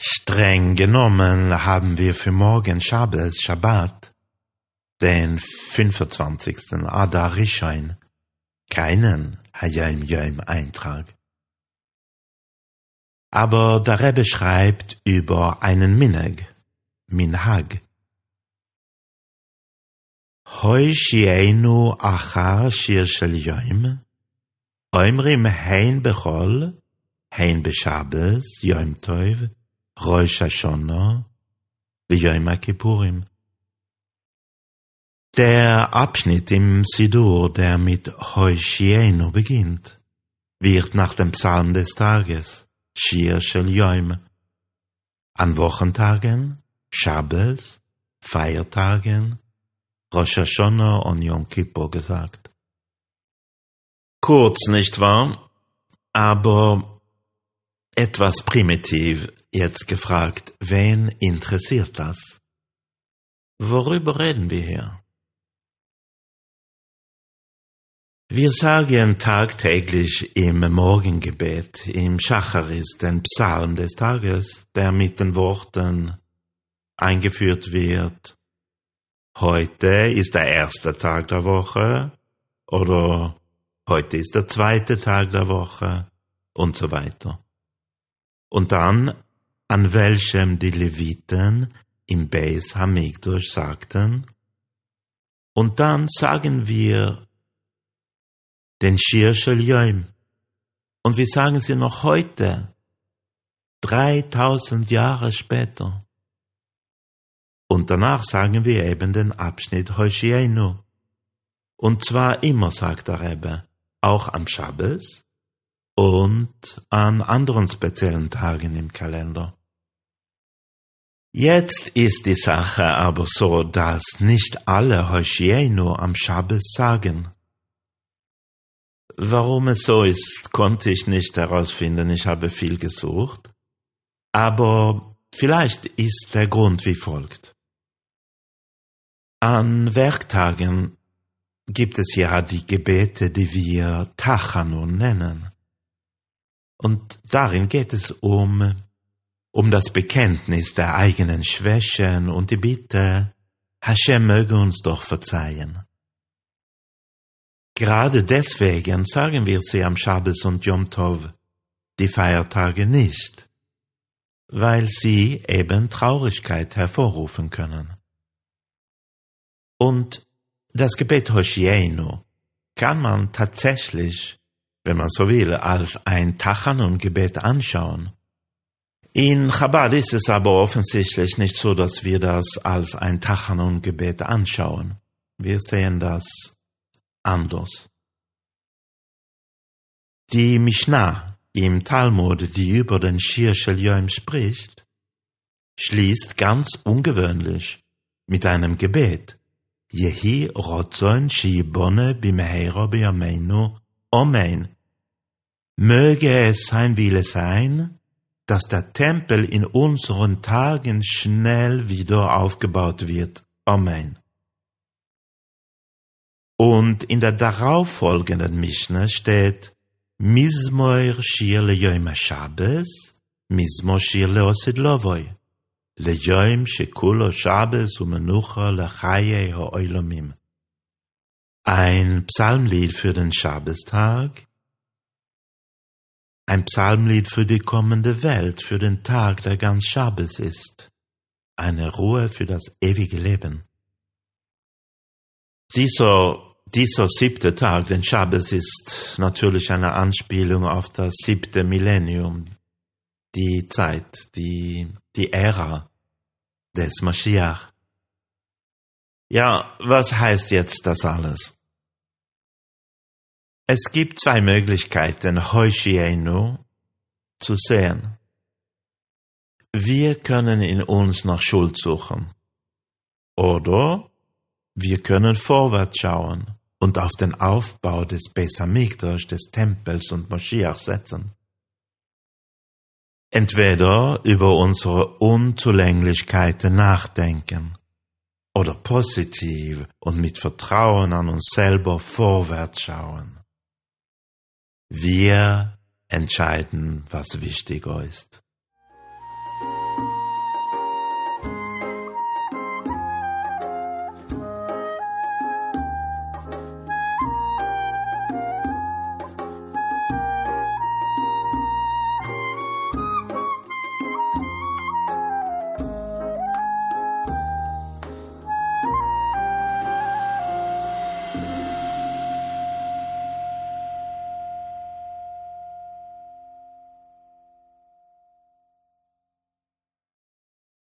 Streng genommen haben wir für morgen Shabbos, Shabbat, den 25. Adar Rishon, keinen Hayim Yom Eintrag. Aber der Rebbe schreibt über einen Minhag, Minhag. Hoi shienu achar shir shel Yom, oimrim hein bechol, hein beshabes, Yom Tov, Rosh Hashanah, Yom Kippurim. Der Abschnitt im Sidur, der mit Hoshieno beginnt, wird nach dem Psalm des Tages, Shir Shel Yom, an Wochentagen, Shabbos, Feiertagen, Rosh Hashanah und Yom Kippur gesagt. Kurz, nicht wahr? Aber etwas primitiv jetzt gefragt, wen interessiert das? Worüber reden wir hier? Wir sagen tagtäglich im Morgengebet, im Schacharis, den Psalm des Tages, der mit den Worten eingeführt wird. Heute ist der erste Tag der Woche oder heute ist der zweite Tag der Woche und so weiter. Und dann, an welchem die Leviten im Beis Hamikdosh sagten, und dann sagen wir den Shir Yom. Und wir sagen sie noch heute, 3000 Jahre später. Und danach sagen wir eben den Abschnitt Hoshienu. Und zwar immer, sagt der Rebbe, auch am Schabbos und an anderen speziellen Tagen im Kalender. Jetzt ist die Sache aber so, dass nicht alle Hoshienu am Schabbos sagen. Warum es so ist, konnte ich nicht herausfinden. Ich habe viel gesucht. Aber vielleicht ist der Grund wie folgt. An Werktagen gibt es ja die Gebete, die wir Tachanun nennen. Und darin geht es um, um das Bekenntnis der eigenen Schwächen und die Bitte, Hashem möge uns doch verzeihen. Gerade deswegen sagen wir sie am Shabbos und Yom Tov, die Feiertage nicht, weil sie eben Traurigkeit hervorrufen können. Und das Gebet Hoshienu kann man tatsächlich, wenn man so will, als ein Tachanun-Gebet anschauen. In Chabad ist es aber offensichtlich nicht so, dass wir das als ein Tachanun-Gebet anschauen. Wir sehen das anders. Die Mishnah im Talmud, die über den Shir Shel spricht, schließt ganz ungewöhnlich mit einem Gebet. Yehi rotzon shibone bimehera biyameinu Amen. Möge es sein Wille sein, dass der Tempel in unseren Tagen schnell wieder aufgebaut wird. Amen. Und in der darauffolgenden Mishnah steht Mizmoir Shir Leyoim HaShabbos, Mizmor Shir Leosid Lovoi, Leyoim Shekulo Shabbos Umenucha Lachayei Ha'oilomim. Ein Psalmlied für den Schabbestag, ein Psalmlied für die kommende Welt, für den Tag, der ganz Schabbes ist, eine Ruhe für das ewige Leben. Dieser dieser siebte Tag, den Schabbos, ist natürlich eine Anspielung auf das siebte Millennium, die Zeit, die, die Ära des Mashiach. Ja, was heißt jetzt das alles? Es gibt zwei Möglichkeiten, Hoshienu zu sehen. Wir können in uns nach Schuld suchen. Oder wir können vorwärts schauen und auf den Aufbau des Besamikdash, des Tempels und Moschiach setzen. Entweder über unsere Unzulänglichkeiten nachdenken oder positiv und mit Vertrauen an uns selber vorwärts schauen. Wir entscheiden, was wichtiger ist.